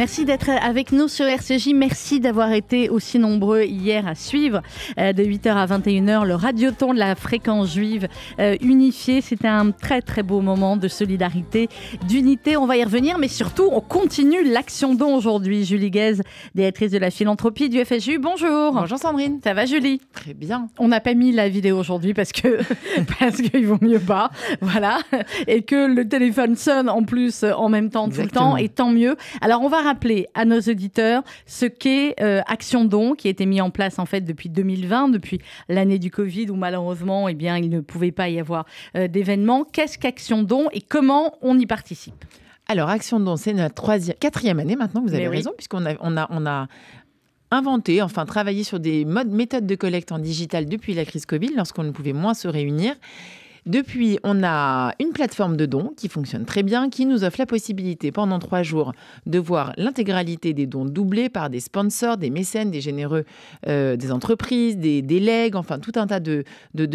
Merci d'être avec nous sur RCJ. Merci d'avoir été aussi nombreux hier à suivre euh, de 8h à 21h le radioton de la fréquence juive euh, unifiée. C'était un très très beau moment de solidarité, d'unité. On va y revenir, mais surtout, on continue l'action don aujourd'hui. Julie Guez, directrice de la philanthropie du FSU. Bonjour. Bonjour Sandrine. Ça va Julie? Très bien. On n'a pas mis la vidéo aujourd'hui parce que parce qu'il vaut mieux pas. Voilà. Et que le téléphone sonne en plus en même temps tout le temps. Et tant mieux. Alors on va rappeler à nos auditeurs ce qu'est euh, Action Don, qui a été mis en place en fait depuis 2020, depuis l'année du Covid où malheureusement, eh bien, il ne pouvait pas y avoir euh, d'événements. Qu'est-ce qu'Action Don et comment on y participe? Alors, Action Don, c'est notre troisième, quatrième année maintenant, vous avez raison, puisqu'on a, on a, on a inventé, enfin travaillé sur des modes, méthodes de collecte en digital depuis la crise Covid, lorsqu'on ne pouvait moins se réunir. Depuis, on a une plateforme de dons qui fonctionne très bien, qui nous offre la possibilité pendant trois jours de voir l'intégralité des dons doublés par des sponsors, des mécènes, des généreux, euh, des entreprises, des, legs, enfin tout un tas de,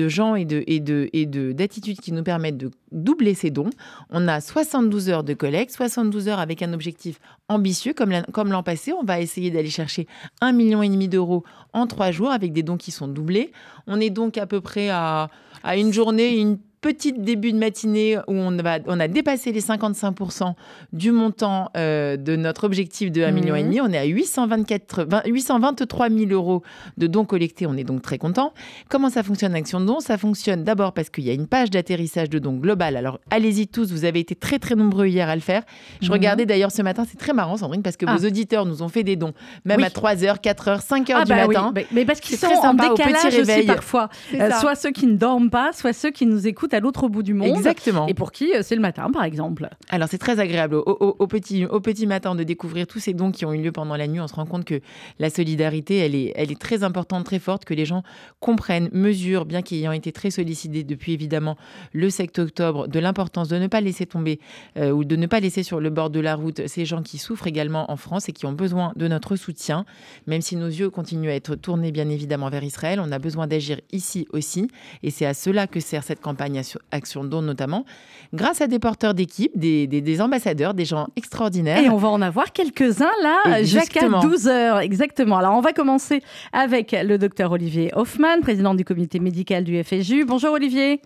gens et, et d'attitudes qui nous permettent de doubler ces dons. On a 72 heures de collecte, 72 heures avec un objectif ambitieux comme, l'an passé. On va essayer d'aller chercher un million et demi d'euros en trois jours avec des dons qui sont doublés. On est donc à peu près à à une journée, une petite début de matinée où on, va, on a dépassé les 55% du montant euh, de notre objectif de 1,5 million. Mhm. On est à 824, 823 000 euros de dons collectés. On est donc très content. Comment ça fonctionne Action de dons Ça fonctionne d'abord parce qu'il y a une page d'atterrissage de dons global. Alors allez-y tous, vous avez été très très nombreux hier à le faire. Je mhm. regardais d'ailleurs ce matin, c'est très marrant Sandrine, parce que vos ah. auditeurs nous ont fait des dons, même à 3h, 4h, 5h du bah matin. Mais parce qu'ils sont en décalage aussi parfois. Euh, soit ceux qui ne dorment pas, soit ceux qui nous écoutent à l'autre bout du monde. Exactement. Et pour qui euh, c'est le matin, par exemple. Alors, c'est très agréable au, petit, au petit matin de découvrir tous ces dons qui ont eu lieu pendant la nuit. On se rend compte que la solidarité, elle est, elle est très importante, très forte, que les gens comprennent, mesurent, bien qu'ayant été très sollicités depuis évidemment le 7 octobre, de l'importance de ne pas laisser tomber euh, ou de ne pas laisser sur le bord de la route ces gens qui souffrent également en France et qui ont besoin de notre soutien. Même si nos yeux continuent à être tournés bien évidemment vers Israël, on a besoin d'agir ici aussi. Et c'est à cela que sert cette campagne Action Don notamment, grâce à des porteurs d'équipe, des, ambassadeurs, des gens extraordinaires. Et on va en avoir quelques-uns là jusqu'à 12 heures. Exactement. Alors on va commencer avec le docteur Olivier Hoffman, président du comité médical du FSU. Bonjour Olivier.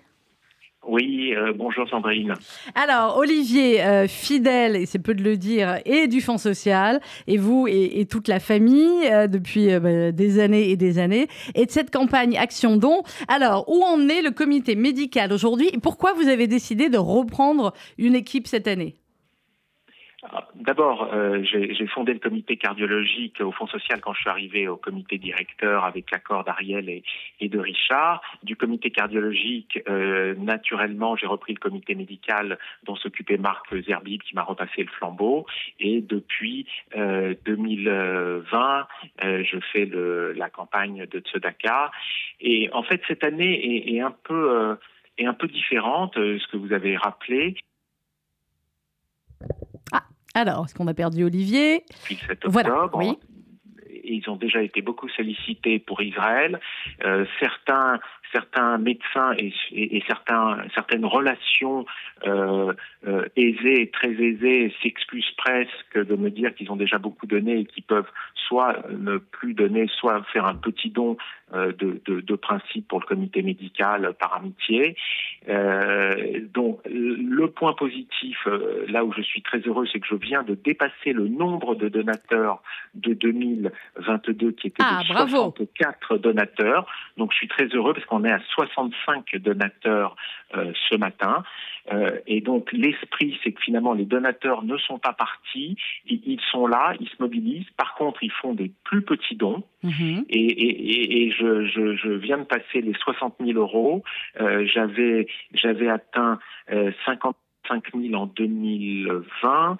Oui, euh, bonjour Sandrine. Alors, Olivier, euh, fidèle, et c'est peu de le dire, et du Fonds social, et vous et, toute la famille euh, depuis bah, des années et des années, et de cette campagne Action Don. Alors, où en est le comité médical aujourd'hui Pourquoi vous avez décidé de reprendre une équipe cette année? D'abord, euh, j'ai fondé le comité cardiologique au Fonds social quand je suis arrivé au comité directeur avec l'accord d'Ariel et, de Richard. Du comité cardiologique, euh, naturellement, j'ai repris le comité médical dont s'occupait Marc Zerbib qui m'a repassé le flambeau. Et depuis 2020, euh, je fais le, la campagne de Tzedaka. Et en fait, cette année est, est un peu est un peu différente, ce que vous avez rappelé. Alors, est-ce qu'on a perdu Olivier? Depuis le 7 octobre. Voilà, oui. Ils ont déjà été beaucoup sollicités pour Israël. Euh, certains certains médecins et, certains, certaines relations euh, euh, aisées, très aisées, s'excusent presque de me dire qu'ils ont déjà beaucoup donné et qu'ils peuvent soit ne plus donner, soit faire un petit don de, de, principe pour le comité médical par amitié. Donc le point positif, là où je suis très heureux, c'est que je viens de dépasser le nombre de donateurs de 2022 qui était ah, de 64 donateurs. Donc je suis très heureux parce qu'on on est à 65 donateurs euh, ce matin. Euh, et donc l'esprit, c'est que finalement les donateurs ne sont pas partis, ils, sont là, ils se mobilisent. Par contre, ils font des plus petits dons. Mhm. Et, je, viens de passer les 60 000 euros. Euh, j'avais j'avais atteint 50 5 000 en 2020,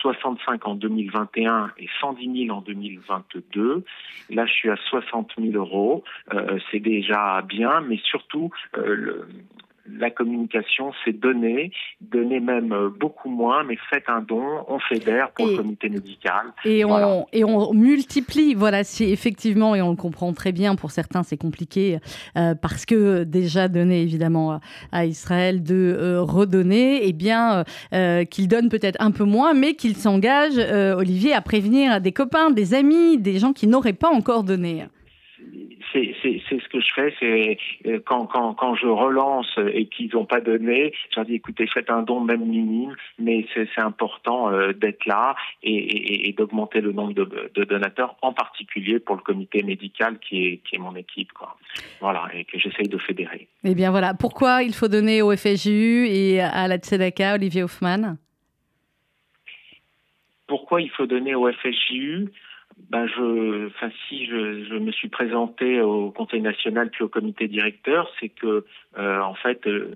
65 en 2021 et 110 000 en 2022. Là, je suis à 60 000 euros. Euh, c'est déjà bien, mais surtout, euh, la communication, c'est donner, donner même euh, beaucoup moins, mais faites un don, on fédère pour le comité médical. Et, on, et on multiplie, voilà, si effectivement, et on le comprend très bien, pour certains c'est compliqué, euh, parce que déjà donner évidemment à, Israël de euh, redonner, et eh bien qu'il donne peut-être un peu moins, mais qu'il s'engage, Olivier, à prévenir des copains, des amis, des gens qui n'auraient pas encore donné c'est ce que je fais. C'est euh, quand, quand, quand je relance et qu'ils n'ont pas donné, je leur dis écoutez, faites un don même minime, mais c'est important euh, d'être là et, et, d'augmenter le nombre de, de, donateurs, en particulier pour le comité médical qui est, qui est mon équipe. Quoi. Voilà, et que j'essaye de fédérer. Eh bien voilà, pourquoi il faut donner au FSJU et à la Tzedaka, Olivier Hoffman Pourquoi il faut donner au FSJU ben je, enfin si je, je, me suis présenté au Conseil national puis au comité directeur, c'est que euh, en fait euh,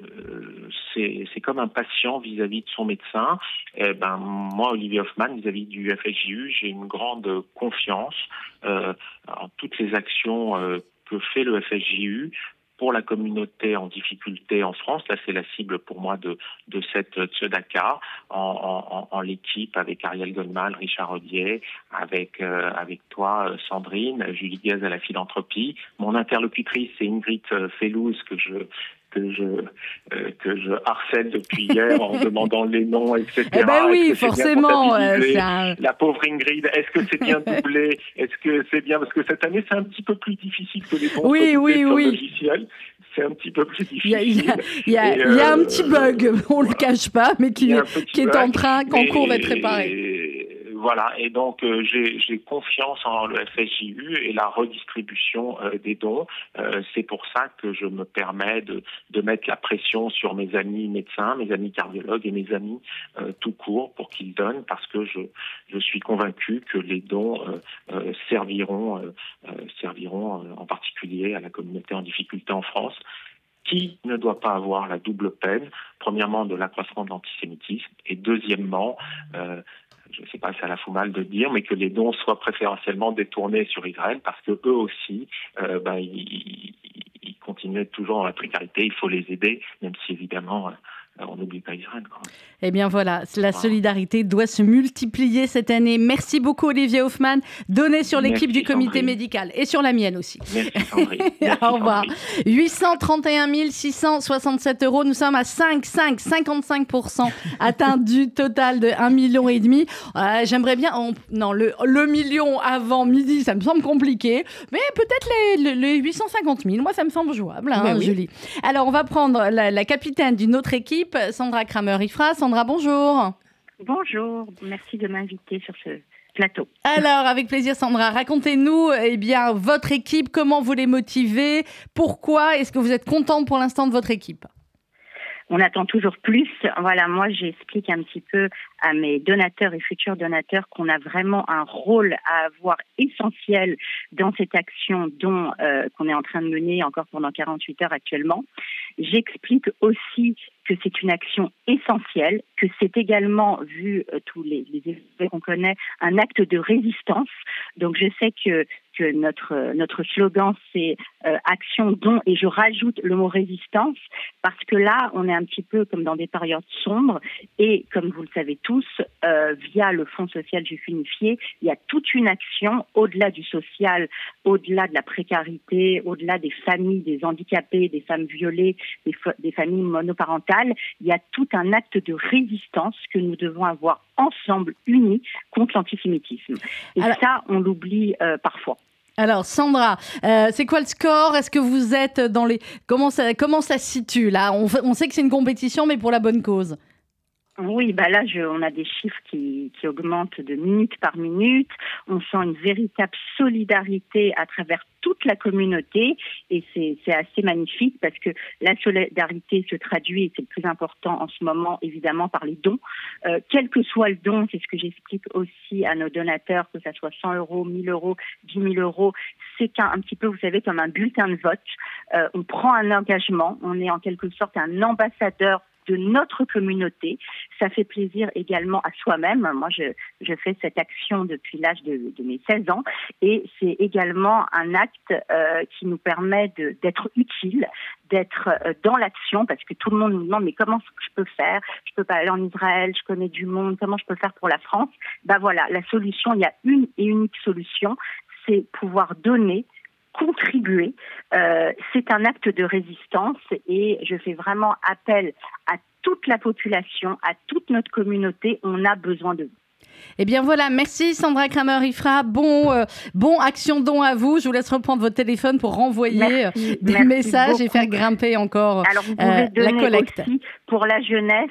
c'est comme un patient vis-à-vis de son médecin. Et ben moi Olivier Hoffman vis-à-vis du FSJU, j'ai une grande confiance euh, en toutes les actions euh, que fait le FSJU pour la communauté en difficulté en France. Là, c'est la cible pour moi de, de cette Tzedaka, en, en, l'équipe avec Ariel Goldman, Richard Rodier, avec, euh, avec toi, Sandrine, Julie Gaz à la philanthropie. Mon interlocutrice, c'est Ingrid Fellouz, que je que je euh, que je harcèle depuis hier en demandant les noms, etc. Eh ben oui, forcément. Euh, La pauvre Ingrid, est-ce que c'est bien doublé? Est-ce que c'est bien? Parce que cette année c'est un petit peu plus difficile que les bons oui, oui, oui. logiciels. C'est un petit peu plus difficile. Il y a, il y a, un petit bug, on le cache pas, mais qui, qui est en train, qu'en cours d'être réparé voilà, et donc euh, j'ai confiance en le FSJU et la redistribution euh, des dons. Euh, c'est pour ça que je me permets de, mettre la pression sur mes amis médecins, mes amis cardiologues et mes amis tout court pour qu'ils donnent, parce que je, suis convaincu que les dons serviront, serviront en particulier à la communauté en difficulté en France qui ne doit pas avoir la double peine, premièrement de l'accroissement de l'antisémitisme et deuxièmement je ne sais pas si ça la fout mal de dire, mais que les dons soient préférentiellement détournés sur Israël parce que eux aussi, euh, ben, ils, ils, continuent toujours dans la précarité. Il faut les aider, même si évidemment euh, on n'oublie pas Israël. Eh bien voilà, la solidarité doit se multiplier cette année. Merci beaucoup Olivier Hoffman. Donnez sur l'équipe du comité médical et sur la mienne aussi. Merci Au revoir. 831 667 euros. Nous sommes à 5, 5, 55% atteint du total de 1,5 million et demi. Euh, j'aimerais bien, non, le, million avant midi, ça me semble compliqué, mais peut-être les, 850 000. Moi, ça me semble jouable, hein, Julie. Alors, on va prendre la capitaine d'une autre équipe Sandra Kramer-Ifra. Sandra, bonjour. Bonjour, merci de m'inviter sur ce plateau. Alors, avec plaisir, Sandra, racontez-nous eh bien, votre équipe, comment vous les motivez, pourquoi est-ce que vous êtes contente pour l'instant de votre équipe? On attend toujours plus. Voilà, moi j'explique un petit peu à mes donateurs et futurs donateurs qu'on a vraiment un rôle à avoir essentiel dans cette action dont euh, qu'on est en train de mener encore pendant 48 heures actuellement. J'explique aussi que c'est une action essentielle, que c'est également, vu euh, tous les, les qu'on connaît, un acte de résistance. Donc je sais que, que notre, notre slogan, c'est euh, action, don, et je rajoute le mot résistance, parce que là, on est un petit peu comme dans des périodes sombres, et comme vous le savez tous, euh, via le Fonds social juif unifié, il y a toute une action au-delà du social, au-delà de la précarité, au-delà des familles, des handicapés, des femmes violées, des familles monoparentales, il y a tout un acte de résistance que nous devons avoir ensemble, unis, contre l'antisémitisme. Et ça, on l'oublie euh, parfois. Alors Sandra, euh, c'est quoi le score? Est-ce que vous êtes dans les comment ça comment ça se situe là? On, on sait que c'est une compétition, mais pour la bonne cause. Oui, bah là, je, on a des chiffres qui, augmentent de minute par minute. On sent une véritable solidarité à travers toute la communauté et c'est assez magnifique parce que la solidarité se traduit, et c'est le plus important en ce moment, évidemment, par les dons. Euh, quel que soit le don, c'est ce que j'explique aussi à nos donateurs, que ça soit 100 euros, 1000 euros, 10 000 euros, c'est un, un, petit peu, vous savez, comme un bulletin de vote. Euh, on prend un engagement, on est en quelque sorte un ambassadeur de notre communauté. Ça fait plaisir également à soi-même. Moi, je, je fais cette action depuis l'âge de, mes 16 ans et c'est également un acte euh, qui nous permet d'être utile, d'être euh, dans l'action parce que tout le monde nous demande mais comment je peux faire? Je peux pas aller en Israël, je connais du monde, comment je peux faire pour la France? Ben voilà, la solution, il y a une et unique solution, c'est pouvoir donner contribuer. Euh, c'est un acte de résistance et je fais vraiment appel à toute la population, à toute notre communauté. On a besoin de vous. Eh bien voilà, merci Sandra Kramer-Ifra. Bon, euh, bon action don à vous. Je vous laisse reprendre votre téléphone pour renvoyer euh, des messages et faire grimper encore Alors vous pouvez la collecte. Aussi pour la jeunesse,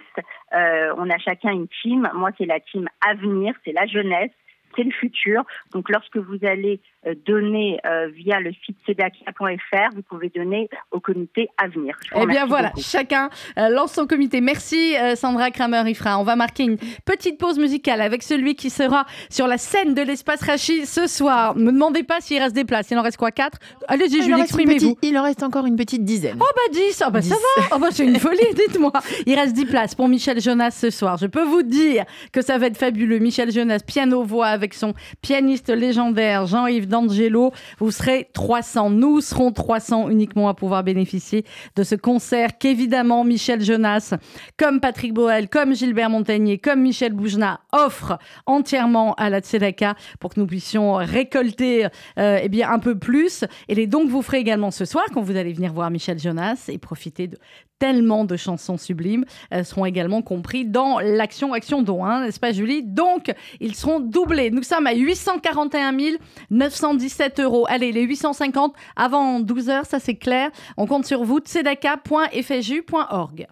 on a chacun une team. Moi, c'est la team Avenir, c'est la jeunesse c'est le futur. Donc lorsque vous allez euh, donner euh, via le site cedakia.fr, vous pouvez donner au comité à venir. Eh bien voilà, chacun euh, lance son comité. Merci Sandra Kramer-Ifra. On va marquer une petite pause musicale avec celui qui sera sur la scène de l'espace Rachi ce soir. Ne me demandez pas s'il reste des places. Il en reste quoi Quatre? Allez-y, Julie, exprimez-vous. Il en reste encore une petite dizaine. Oh bah 10, oh bah ça va. Oh bah c'est une folie, dites-moi. Il reste 10 places pour Michel Jonas ce soir. Je peux vous dire que ça va être fabuleux. Michel Jonas, piano-voix avec son pianiste légendaire Jean-Yves D'Angelo. Vous serez 300. Nous serons 300 uniquement à pouvoir bénéficier de ce concert qu'évidemment Michel Jonas, comme Patrick Boel, comme Gilbert Montagnier, comme Michel Boujna offre entièrement à la Tzedaka pour que nous puissions récolter euh, eh bien, un peu plus. Et les dons que vous ferez également ce soir quand vous allez venir voir Michel Jonas et profiter de tellement de chansons sublimes seront également compris dans l'action Action Don, hein, n'est-ce pas Julie? Donc, ils seront doublés. Nous sommes à 841 917 euros. Allez, les 850 avant 12 heures, ça c'est clair. On compte sur vous, tzedaka.fju.org.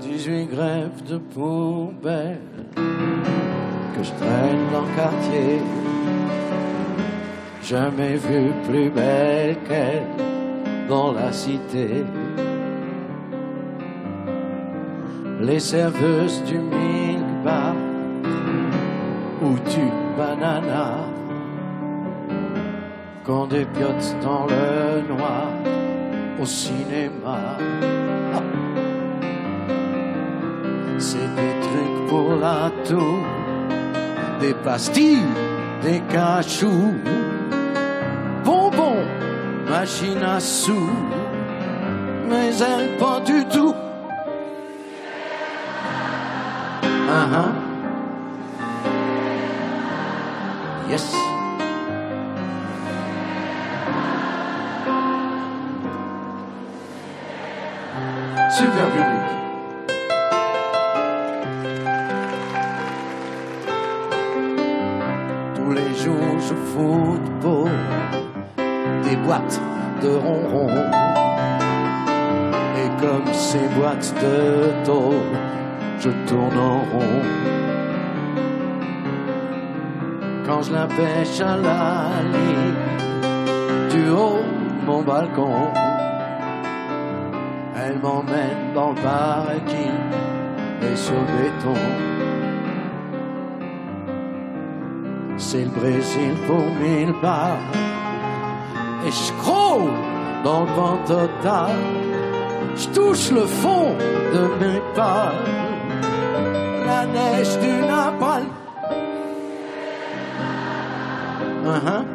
18 grèves de poubelle que je traîne dans le quartier jamais vu plus belle qu'elle dans la cité. Les serveuses du milk bar ou du banana quand des piottes dans le noir au cinéma. C'est des trucs pour la tour, des pastilles, des cachous sous, mais elle pas du tout. Uh -huh. Yes. De je tourne en rond. Quand je la pêche à la ligne du haut de mon balcon, elle m'emmène dans le parking et sur le béton. C'est le Brésil pour mille bars et je croule dans le vent total. Je touche le fond de mes pas, la neige du napalm. Uh -huh.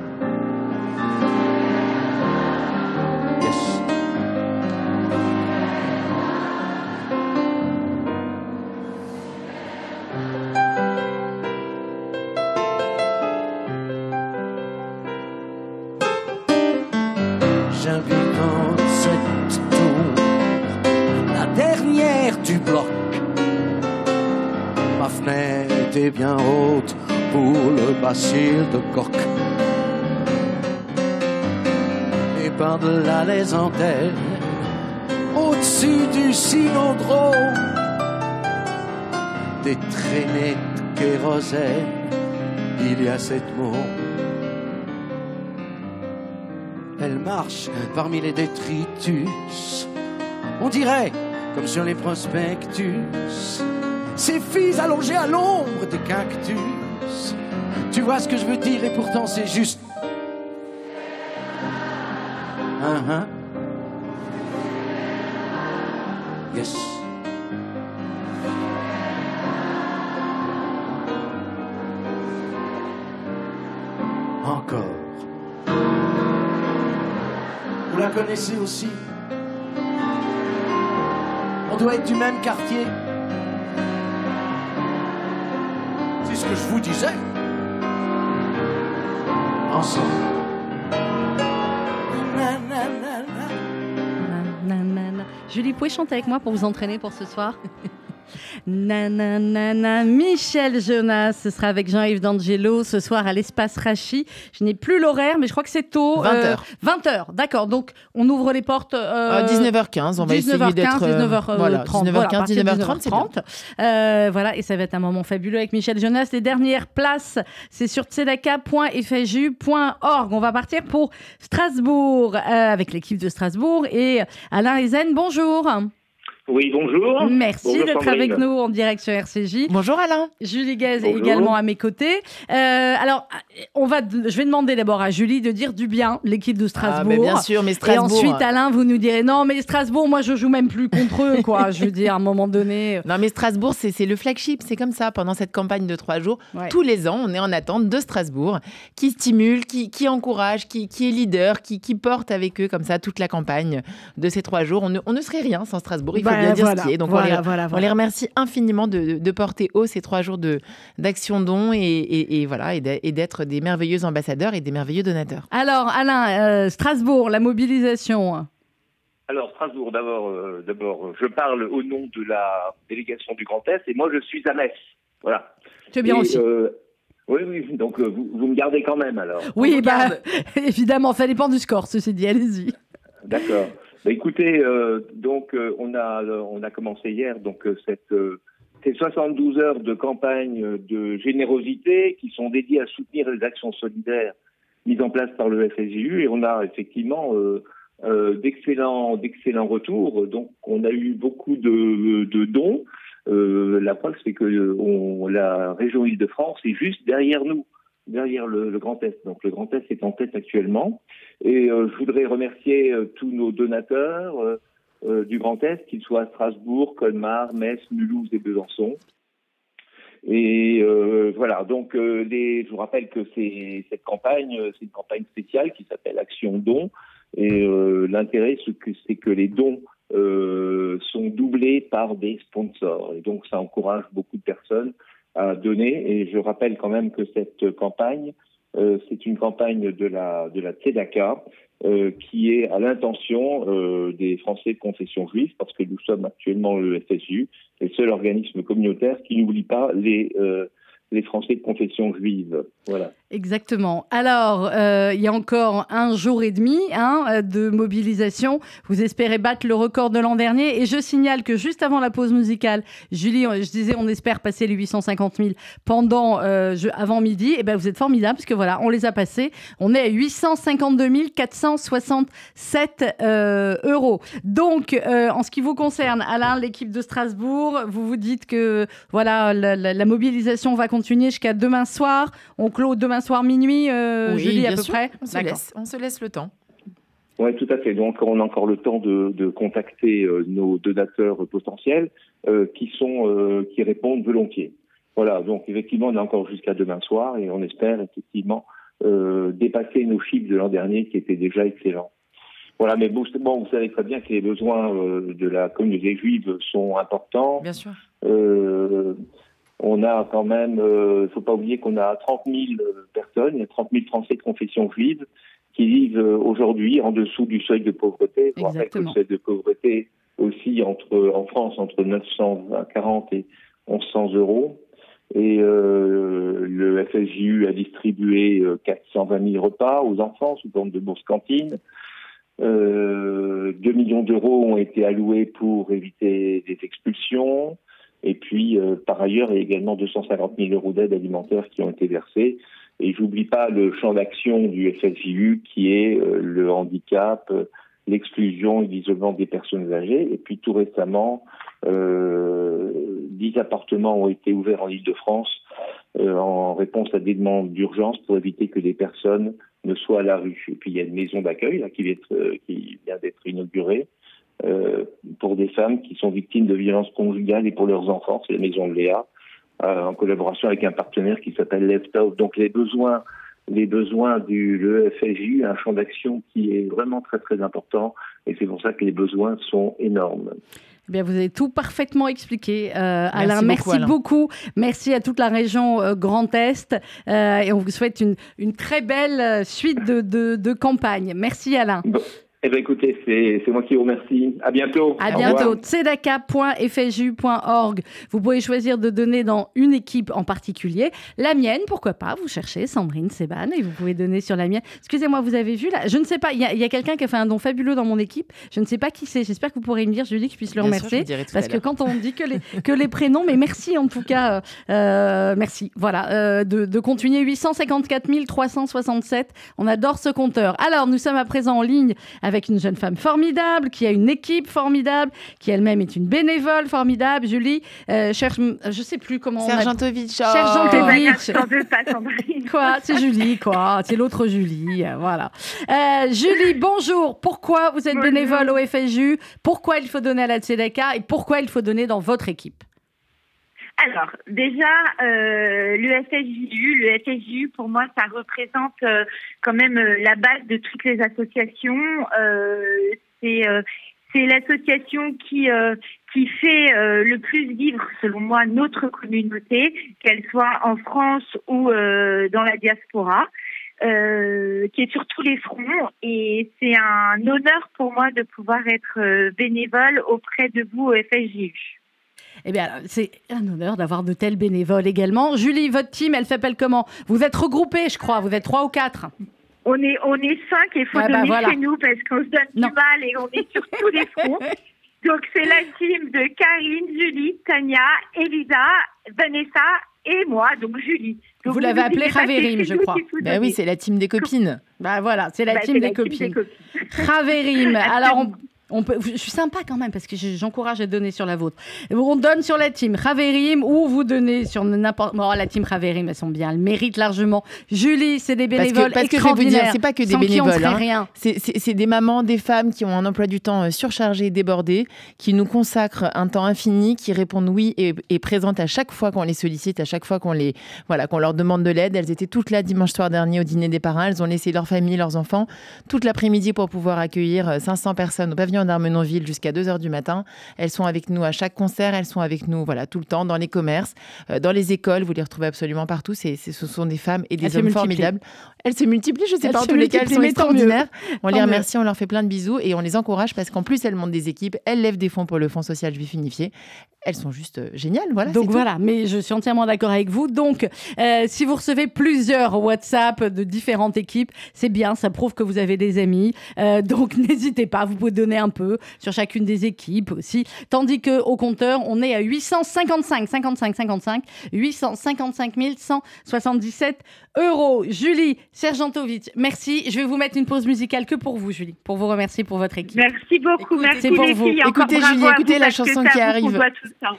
Les antennes, au-dessus du cylindrome, des traînées de kérosène, il y a cette mot. Elle marche parmi les détritus, on dirait comme sur les prospectus ces filles allongées à l'ombre des cactus. Tu vois ce que je veux dire et pourtant c'est juste Uh-huh. Yes. Encore. Vous la connaissez aussi On doit être du même quartier. C'est ce que je vous disais. Ensemble. Julie, pouvez chanter avec moi pour vous entraîner pour ce soir Nanana, Michel Jonas, ce sera avec Jean-Yves D'Angelo ce soir à l'espace Rachi. Je n'ai plus l'horaire, mais je crois que c'est tôt. 20h. 20h, d'accord. Donc, on ouvre les portes. Euh, 19h15, on va 19h15, essayer d'être. 19h30. Voilà, 19h15, 19h30, 19h30 euh, voilà, et ça va être un moment fabuleux avec Michel Jonas. Les dernières places, c'est sur tzedaka.fju.org. On va partir pour Strasbourg euh, avec l'équipe de Strasbourg et Alain Ezen. Bonjour. Oui, bonjour. Merci d'être avec nous en direct sur RCJ. Bonjour Alain. Julie Gaz est également à mes côtés. Euh, alors, on va, je vais demander d'abord à Julie de dire du bien l'équipe de Strasbourg. Ah, mais bien sûr, mais Strasbourg. Et ensuite, Alain, vous nous direz non, mais Strasbourg, moi, je joue même plus contre eux, quoi. je veux dire, à un moment donné. Non, mais Strasbourg, c'est le flagship, c'est comme ça. Pendant cette campagne de trois jours, tous les ans, on est en attente de Strasbourg, qui stimule, qui, qui encourage, qui, qui, est leader, qui, qui, porte avec eux comme ça toute la campagne de ces trois jours. On ne, on ne serait rien sans Strasbourg. Il faut bien dire ce qui est. Donc on, les, remercie infiniment de, porter haut ces trois jours d'action don et, voilà et d'être des merveilleux ambassadeurs et des merveilleux donateurs. Alors Alain, euh, Strasbourg, la mobilisation. Alors Strasbourg, d'abord, euh, d'abord, je parle au nom de la délégation du Grand Est et moi je suis à Metz. Voilà. C'est bien aussi. Euh, oui, oui, donc vous, vous, me gardez quand même alors. Oui, bah, évidemment, ça dépend du score, ceci dit, allez-y. D'accord. Bah, écoutez, euh, donc euh, on a on a commencé hier donc euh, cette ces 72 heures de campagne de générosité qui sont dédiées à soutenir les actions solidaires mises en place par le FSU et on a effectivement d'excellents d'excellents retours. Donc on a eu beaucoup de, de dons. la preuve c'est que la région Île-de-France est juste derrière nous derrière le, Grand Est. Donc le Grand Est est en tête actuellement. Et euh, je voudrais remercier euh, tous nos donateurs euh, du Grand Est, qu'ils soient à Strasbourg, Colmar, Metz, Mulhouse et Besançon. Et voilà, donc je vous rappelle que cette campagne, c'est une campagne spéciale qui s'appelle Action Don. Et l'intérêt, c'est que les dons sont doublés par des sponsors. Et donc ça encourage beaucoup de personnes à donner. Et je rappelle quand même que cette campagne, euh, c'est une campagne de la de la Tzedaka euh, qui est à l'intention euh, des Français de confession juive, parce que nous sommes actuellement le FSU, le seul organisme communautaire qui n'oublie pas les les Français de confession juive. Voilà. Exactement. Alors, euh, il y a encore un jour et demi hein, de mobilisation. Vous espérez battre le record de l'an dernier. Et je signale que juste avant la pause musicale, Julie, je disais, on espère passer les 850 000 pendant, euh, avant midi. Et eh ben, vous êtes formidable parce que voilà, on les a passés. On est à 852 467 euh, euros. Donc, en ce qui vous concerne, Alain, l'équipe de Strasbourg, vous vous dites que voilà, la, mobilisation va continuer jusqu'à demain soir. On demain soir minuit, euh, Julie, à peu près on se, laisse, on se laisse le temps. Oui, tout à fait. Donc, on a encore le temps de, contacter euh, nos donateurs potentiels euh, qui sont qui répondent volontiers. Voilà. Donc, effectivement, on a encore jusqu'à demain soir et on espère effectivement dépasser nos chiffres de l'an dernier qui étaient déjà excellents. Voilà, mais bon, vous savez très bien que les besoins de la communauté juive sont importants. Bien sûr. On a quand même, il euh, ne faut pas oublier qu'on a 30 000 personnes, il y a 30 000 Français de confession juive qui vivent euh, aujourd'hui en dessous du seuil de pauvreté. Exactement. le seuil de pauvreté aussi entre, en France entre 940 et 1100 euros. Et euh, le FSJU a distribué 420 000 repas aux enfants sous forme de bourse cantine. Euh, 2 millions d'euros ont été alloués pour éviter des expulsions. Et puis, euh, par ailleurs, il y a également 250 000 euros d'aide alimentaire qui ont été versés. Et j'oublie pas le champ d'action du FSJU qui est euh, le handicap, euh, l'exclusion et l'isolement des personnes âgées. Et puis tout récemment, euh, 10 appartements ont été ouverts en Ile-de-France en réponse à des demandes d'urgence pour éviter que des personnes ne soient à la rue. Et puis il y a une maison d'accueil qui vient d'être inaugurée des femmes qui sont victimes de violences conjugales et pour leurs enfants. C'est la maison de Léa, en collaboration avec un partenaire qui s'appelle Left Out. Donc les besoins les besoins du l'EFSU, un champ d'action qui est vraiment très très important et c'est pour ça que les besoins sont énormes. Eh bien, vous avez tout parfaitement expliqué, euh, Alain. Merci, beaucoup, Merci à toute la région euh, Grand Est euh, et on vous souhaite une, une très belle suite de, de, de campagne. Merci, Alain. Eh bien, écoutez, c'est moi qui vous remercie. À bientôt. À bientôt. tzedaka.fju.org. Vous pouvez choisir de donner dans une équipe en particulier. La mienne, pourquoi pas Vous cherchez Sandrine Seban et vous pouvez donner sur la mienne. Excusez-moi, vous avez vu là Je ne sais pas. Il y a, quelqu'un qui a fait un don fabuleux dans mon équipe. Je ne sais pas qui c'est. J'espère que vous pourrez me dire, Julie, que je puisse le remercier. parce que quand on dit que les, que les prénoms, mais merci en tout cas. Euh, euh, merci. Voilà. Euh, de, de continuer 854 367. On adore ce compteur. Alors, nous sommes à présent en ligne avec une jeune femme formidable, qui a une équipe formidable, qui elle-même est une bénévole formidable. Julie euh, cherche, je sais plus comment. Sergentovitch. Sergentovitch. quoi C'est Julie, quoi. C'est l'autre Julie. Euh, voilà. Euh, Julie, bonjour. Pourquoi vous êtes bénévole au FSU Pourquoi il faut donner à la Tzedaka et pourquoi il faut donner dans votre équipe? Alors, déjà, euh, le FSJU, le FSJU, pour moi, ça représente euh, quand même euh, la base de toutes les associations. Euh, c'est l'association qui qui fait le plus vivre, selon moi, notre communauté, qu'elle soit en France ou dans la diaspora. Qui est sur tous les fronts et c'est un honneur pour moi de pouvoir être bénévole auprès de vous au FSJU. Eh bien, c'est un honneur d'avoir de tels bénévoles également. Julie, votre team, elle s'appelle comment? Vous êtes regroupés, je crois. Vous êtes trois ou quatre on est, on est cinq et il faut donner chez nous parce qu'on se donne du mal et on est sur tous les fronts. Donc, c'est la team de Karine, Julie, Tania, Elisa, Vanessa et moi, donc Julie. vous l'avez appelée Raverim, je crois. Ben oui, c'est la team des copines. Bah voilà, c'est la, bah, team, des, copines. Raverim. Alors, on, je suis sympa quand même parce que j'encourage à donner sur la vôtre. On donne sur la team Raverim ou vous donnez sur n'importe. Bon, la team Raverim, elles sont bien, elles méritent largement. Julie, c'est des bénévoles parce que, parce que je dire, c'est pas que des bénévoles. Hein. C'est des mamans, des femmes qui ont un emploi du temps euh, surchargé, débordé, qui nous consacrent un temps infini, qui répondent oui et, et présentes à chaque fois qu'on les sollicite, à chaque fois qu'on les voilà, qu'on leur demande de l'aide. Elles étaient toutes là dimanche soir dernier au dîner des parents. Elles ont laissé leur famille, leurs enfants toute l'après-midi pour pouvoir accueillir 500 euh, personnes au pavillon en jusqu'à 2h du matin. Elles sont avec nous à chaque concert, elles sont avec nous voilà, tout le temps dans les commerces, euh, dans les écoles, vous les retrouvez absolument partout. C'est, ce sont des femmes et des hommes formidables. Elles se multiplient, je ne sais pas, en tous les cas, elles sont extraordinaires. On les remercie, on leur fait plein de bisous et on les encourage parce qu'en plus, elles montent des équipes, elles lèvent des fonds pour le Fonds social juif unifié. Elles sont juste euh, géniales, voilà. Donc voilà, mais je suis entièrement d'accord avec vous. Donc, euh, si vous recevez plusieurs WhatsApp de différentes équipes, c'est bien, ça prouve que vous avez des amis. donc n'hésitez pas, vous pouvez donner un peu sur chacune des équipes aussi. Tandis que au compteur, on est à 855, 55, 55, 855 177 euros. Julie Sergentovitch, merci. Je vais vous mettre une pause musicale que pour vous, Julie, pour vous remercier pour votre équipe. Merci beaucoup, merci pour vous. écoutez, Julie, écoutez la chanson qui arrive.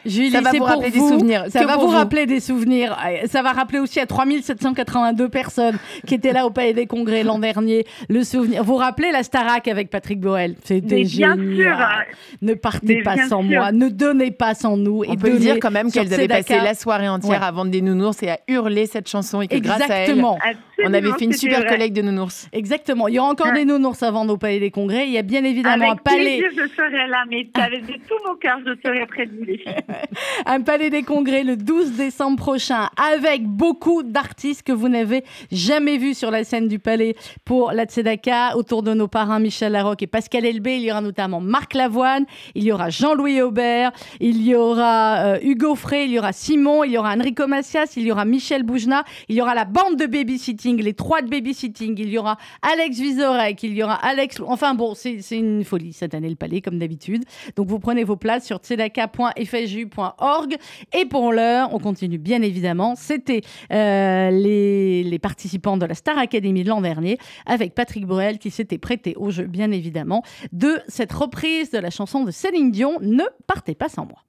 Julie, ça va vous rappeler des souvenirs. Ça va vous, rappeler des souvenirs. Ça va rappeler aussi à 3782 personnes qui étaient là au Palais des Congrès l'an dernier le souvenir. Vous rappelez la Starac avec Patrick Borel? C'était génial. Ne partez pas sans moi, ne donnez pas sans nous. On et peut dire quand même qu'elles avaient passé la soirée entière à vendre des nounours et à hurler cette chanson et que grâce à elles, on avait fait une super collecte de nounours. Exactement. Il y aura encore des nounours à vendre au Palais des Congrès. Il y a bien évidemment un palais. Plaisir, je serai là, mais avec tout mon cœur, je serai près de vous, un Palais des Congrès le 12 décembre prochain avec beaucoup d'artistes que vous n'avez jamais vus sur la scène du Palais pour la Tzedaka autour de nos parrains Michel Larocque et Pascal Elbé. Il y aura notamment Marc Lavoine, il y aura Jean-Louis Aubert, il y aura euh, Hugo Frey, il y aura Simon, il y aura Enrico Macias, il y aura Michel Boujna, il y aura la bande de babysitting, les trois de babysitting, il y aura Alex Vizorek, il y aura Alex. Enfin bon, c'est une folie cette année le palais, comme d'habitude. Donc vous prenez vos places sur tzedaka.fju.org. Et pour l'heure, on continue bien évidemment. C'était euh, les, les participants de la Star Academy de l'an dernier avec Patrick Bruel qui s'était prêté au jeu, bien évidemment, de cette reprise de la chanson de Céline Dion, Ne partez pas sans moi.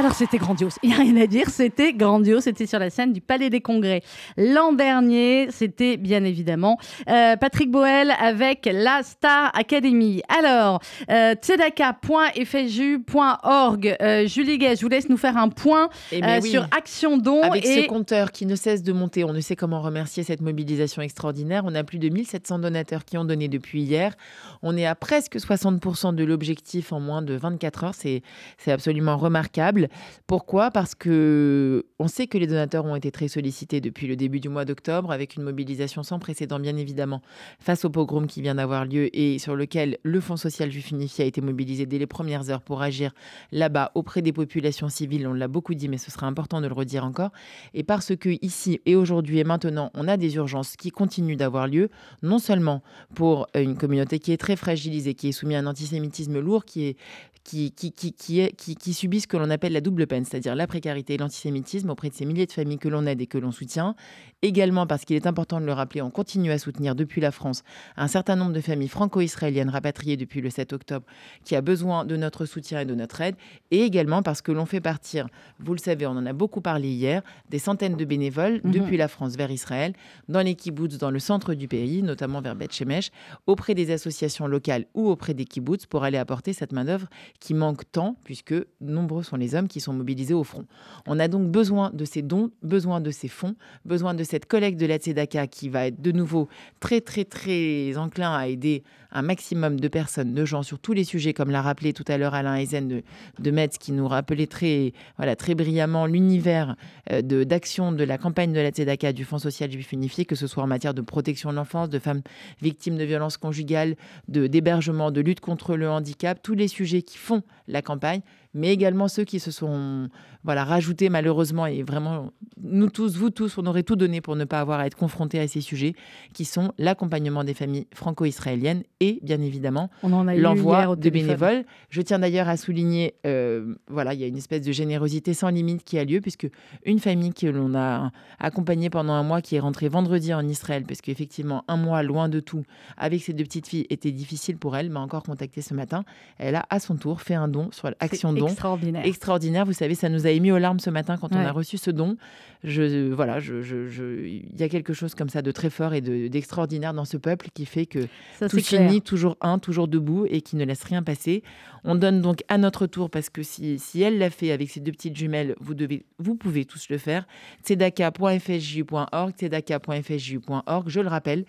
Alors c'était grandiose. Il n'y a rien à dire. C'était grandiose. C'était sur la scène du Palais des Congrès. L'an dernier, c'était bien évidemment euh, Patrick Boel avec la Star Academy. Alors, euh, tzedaka.fju.org. Euh, Julie Guet, je vous laisse nous faire un point Eh ben euh, oui. sur Action Don. Avec et ce compteur qui ne cesse de monter, on ne sait comment remercier cette mobilisation extraordinaire. On a plus de 1700 donateurs qui ont donné depuis hier. On est à presque 60% de l'objectif en moins de 24 heures. C'est absolument remarquable. Pourquoi? Parce que on sait que les donateurs ont été très sollicités depuis le début du mois d'octobre, avec une mobilisation sans précédent, bien évidemment, face au pogrom qui vient d'avoir lieu et sur lequel le Fonds social juif unifié a été mobilisé dès les premières heures pour agir là-bas auprès des populations civiles. On l'a beaucoup dit, mais ce sera important de le redire encore. Et parce que ici et aujourd'hui et maintenant, on a des urgences qui continuent d'avoir lieu, non seulement pour une communauté qui est très fragilisée, qui est soumise à un antisémitisme lourd, qui est qui, qui, qui, qui, qui subit ce que l'on appelle la double peine, c'est-à-dire la précarité et l'antisémitisme auprès de ces milliers de familles que l'on aide et que l'on soutient. Également parce qu'il est important de le rappeler, on continue à soutenir depuis la France un certain nombre de familles franco-israéliennes rapatriées depuis le 7 octobre qui a besoin de notre soutien et de notre aide. Et également parce que l'on fait partir, vous le savez, on en a beaucoup parlé hier, des centaines de bénévoles Mhm. depuis la France vers Israël, dans les kibbutz, dans le centre du pays, notamment vers Beth Shemesh, auprès des associations locales ou auprès des kibbutz pour aller apporter cette main-d'œuvre qui manque tant, puisque nombreux sont les hommes qui sont mobilisés au front. On a donc besoin de ces dons, besoin de ces fonds, besoin de cette collecte de la Tzedaka qui va être de nouveau très, très, très enclin à aider un maximum de personnes, de gens sur tous les sujets, comme l'a rappelé tout à l'heure Alain Eisen de, Metz, qui nous rappelait très, voilà, très brillamment l'univers euh, d'action de la campagne de la Tzedaka du Fonds social juif unifié, que ce soit en matière de protection de l'enfance, de femmes victimes de violences conjugales, de d'hébergement, de lutte contre le handicap, tous les sujets qui font la campagne, mais également ceux qui se sont voilà, rajoutés malheureusement, et vraiment, nous tous, vous tous, on aurait tout donné pour ne pas avoir à être confrontés à ces sujets, qui sont l'accompagnement des familles franco-israéliennes et, bien évidemment, l'envoi de bénévoles. Je tiens d'ailleurs à souligner, euh, voilà, il y a une espèce de générosité sans limite qui a lieu, puisque une famille que l'on a accompagnée pendant un mois, qui est rentrée vendredi en Israël, parce qu'effectivement, un mois loin de tout, avec ses deux petites filles, était difficile pour elle, m'a encore contacté ce matin. Elle a à son tour fait un don sur l'action don. extraordinaire. Extraordinaire, vous savez, ça nous a émis aux larmes ce matin quand on a reçu ce don. Je, voilà, je, je- je- il y a quelque chose comme ça de très fort et de- d'extraordinaire dans ce peuple qui fait que Ça, tout finit toujours un, toujours debout et qui ne laisse rien passer. On donne donc à notre tour parce que si, si elle l'a fait avec ses deux petites jumelles, vous, devez, vous pouvez tous le faire. tzedaka.fsju.org, tzedaka.fsju.org, je le rappelle.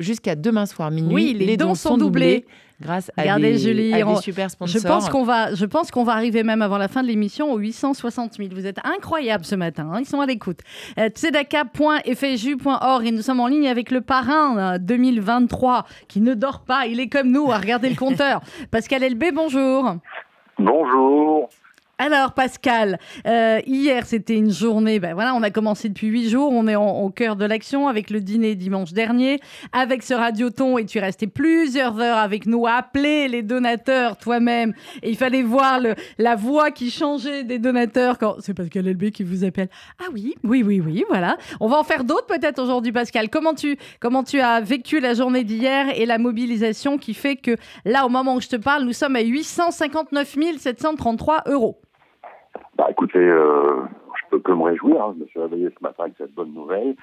Jusqu'à demain soir minuit, Oui, les dons sont doublés. grâce à Regardez, des, Julie, à des on- super Je sponsors. pense qu'on va, je pense qu'on va arriver même avant la fin de l'émission aux 860 000. Vous êtes incroyables ce matin. hein, Ils sont à l'écoute. Euh, tzedaka.fju.org et nous sommes en ligne avec le parrain euh, 2023 qui ne dort pas. Il est comme nous à regarder le compteur. Pascal Elbé, bonjour. Bonjour. Alors Pascal, euh, hier c'était une journée, ben voilà, on a commencé depuis huit jours, on est au cœur de l'action avec le dîner dimanche dernier, avec ce radioton et tu es resté plusieurs heures avec nous à appeler les donateurs toi-même et il fallait voir la voix qui changeait des donateurs quand c'est Pascal LB qui vous appelle. Ah oui, oui, oui, oui, voilà. On va en faire d'autres peut-être aujourd'hui Pascal. Comment tu, comment tu as vécu la journée d'hier et la mobilisation qui fait que là au moment où je te parle, nous sommes à 859 733 euros? Bah écoutez, euh, je peux que me réjouir. Hein. Je me suis réveillé ce matin avec cette bonne nouvelle.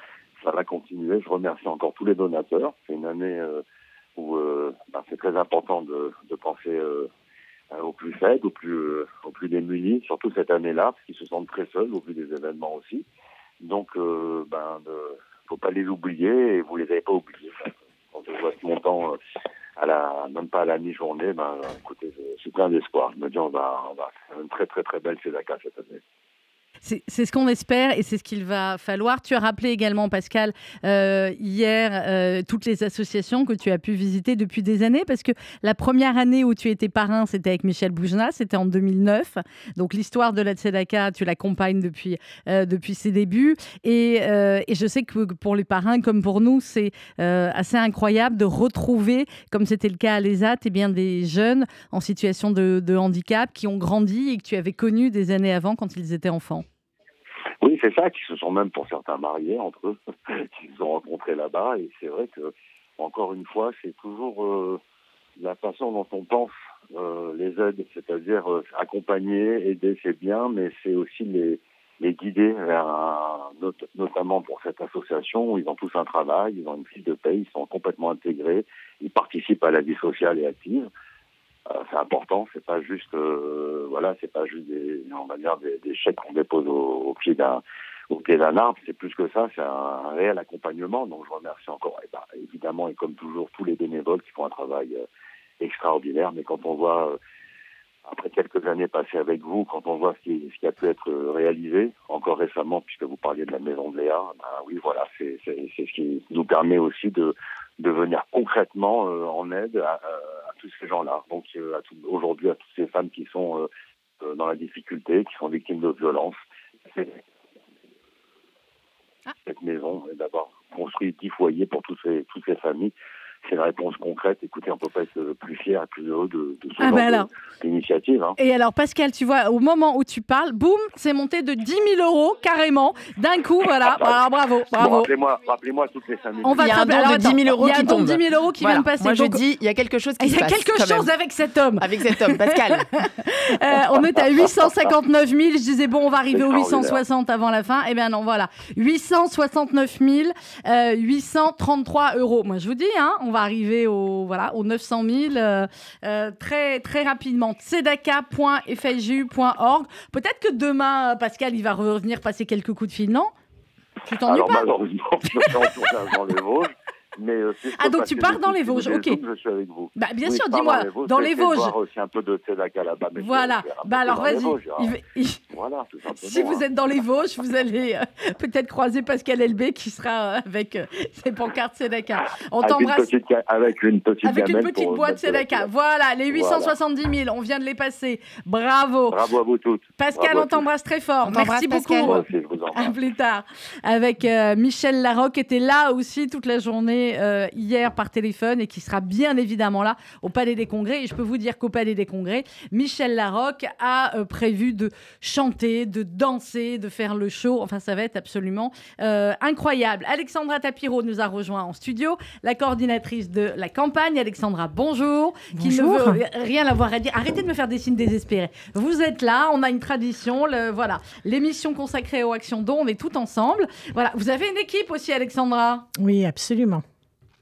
Ça va continuer. Je remercie encore tous les donateurs. C'est une année euh, où euh, bah, c'est très important de, de penser euh, aux plus faibles, aux plus, euh, aux plus démunis, surtout cette année-là, parce qu'ils se sentent très seuls au vu des événements aussi. Donc, euh, ben, faut pas les oublier et vous les avez pas oubliés. Quand je vois ce montant euh, à la, même pas à la mi-journée, ben, écoutez, je, suis plein d'espoir. Je me dis, on va, on va une très très très belle Cédaca cette année. C'est ce qu'on espère et c'est ce qu'il va falloir. Tu as rappelé également, Pascal, euh, hier, euh, toutes les associations que tu as pu visiter depuis des années, parce que la première année où tu étais parrain, c'était avec Michel Boujna, c'était en 2009. Donc l'histoire de la Tzedaka, tu l'accompagnes depuis, euh, depuis ses débuts. Et, je sais que pour les parrains, comme pour nous, c'est assez incroyable de retrouver, comme c'était le cas à l'ESAT, eh des jeunes en situation de, de handicap qui ont grandi et que tu avais connus des années avant quand ils étaient enfants. Oui, c'est ça, qui se sont même pour certains mariés entre eux, qui se sont rencontrés là-bas. Et c'est vrai que, encore une fois, c'est toujours euh, la façon dont on pense euh, les aides, c'est-à-dire euh, accompagner, aider, c'est bien, mais c'est aussi les, guider vers un, not- notamment pour cette association où ils ont tous un travail, ils ont une fiche de paye, ils sont complètement intégrés, ils participent à la vie sociale et active. Euh, c'est important, c'est pas juste, euh, voilà, c'est pas juste des, on va dire des, chèques qu'on dépose au, pied d'un, au pied d'un arbre. C'est plus que ça, c'est un, réel accompagnement. Donc je remercie encore, eh ben, évidemment et comme toujours tous les bénévoles qui font un travail euh, extraordinaire. Mais quand on voit après quelques années passées avec vous, quand on voit ce qui, ce qui a pu être réalisé, encore récemment, puisque vous parliez de la maison de Léa, ben oui, voilà, c'est ce qui nous permet aussi de, de venir concrètement euh, en aide à tous ces gens-là. Donc euh, aujourd'hui, à toutes ces femmes qui sont euh, euh, dans la difficulté, qui sont victimes de violences. C'est- Cette maison est d'abord construit dix foyers pour toutes ces, toutes ces familles. C'est une réponse concrète. Écoutez, on peut pas être plus fier et plus heureux de, de ce Ah genre alors. d'initiative. hein. Et alors, Pascal, tu vois, au moment où tu parles, boum, c'est monté de 10 000 euros carrément, d'un coup, voilà. Alors, bravo, Bon, bravo. rappelez-moi, rappelez-moi toutes les familles. On va Il y a un don rappeler- de alors, 10 000 euros il y a qui un don de tombe. 10 000 euros qui Voilà. vient de passer. Moi, je Donc, dis, il y a quelque chose qui il se y a passe. quelque chose avec cet homme. Avec cet homme, Pascal. Euh, on est à 859 000. Je disais, bon, on va arriver aux Extraordinaire. 860 avant la fin. Eh bien, non, voilà. 869 000, euh, 833 euros. Moi, je vous dis, hein, on va arriver au, voilà, aux 900 000 euh, euh, très, très rapidement. tzedaka.fju.org. Peut-être que demain, euh, Pascal, il va revenir passer quelques coups de fil, non? Tu t'ennuies pas? malheureusement, je suis en tournage dans les Vosges. Mais, euh, Ah, donc tu pars dans les Vosges, ok. Zooms, je suis avec vous. Bah, bien Oui, sûr, dis-moi, Vosges. dans Je les Vosges. voir aussi un peu de là-bas. Voilà. Bah alors vas-y. Il Voilà, simplement. Si vous hein. êtes dans les Vosges, vous allez euh, peut-être croiser Pascal Elbé qui sera euh, avec euh, ses pancartes Sedaka. On avec une, t'embrasse avec une petite avec une gamelle petite pour boîte couleur. Voilà, les Voilà. 870 000, on vient de les passer. Bravo. Bravo à vous toutes. Pascal, Bravo on t'embrasse très fort. Merci beaucoup. À plus tard. Avec Michel Larocque, qui était là aussi toute la journée euh, hier par téléphone et qui sera bien évidemment là au Palais des Congrès. Et je peux vous dire qu'au Palais des Congrès, Michel Larocque a euh, prévu de chanter, de danser, de faire le show. Enfin, ça va être absolument euh, incroyable. Alexandra Tapiro nous a rejoint en studio, la coordinatrice de la campagne. Alexandra, bonjour. Qui ne Bonjour. veut rien avoir à dire. Arrêtez de me faire des signes désespérés. Vous êtes là, on a une tradition, le, voilà, l'émission consacrée aux actions dont on est tout ensemble. Voilà, vous avez une équipe aussi, Alexandra? Oui, absolument.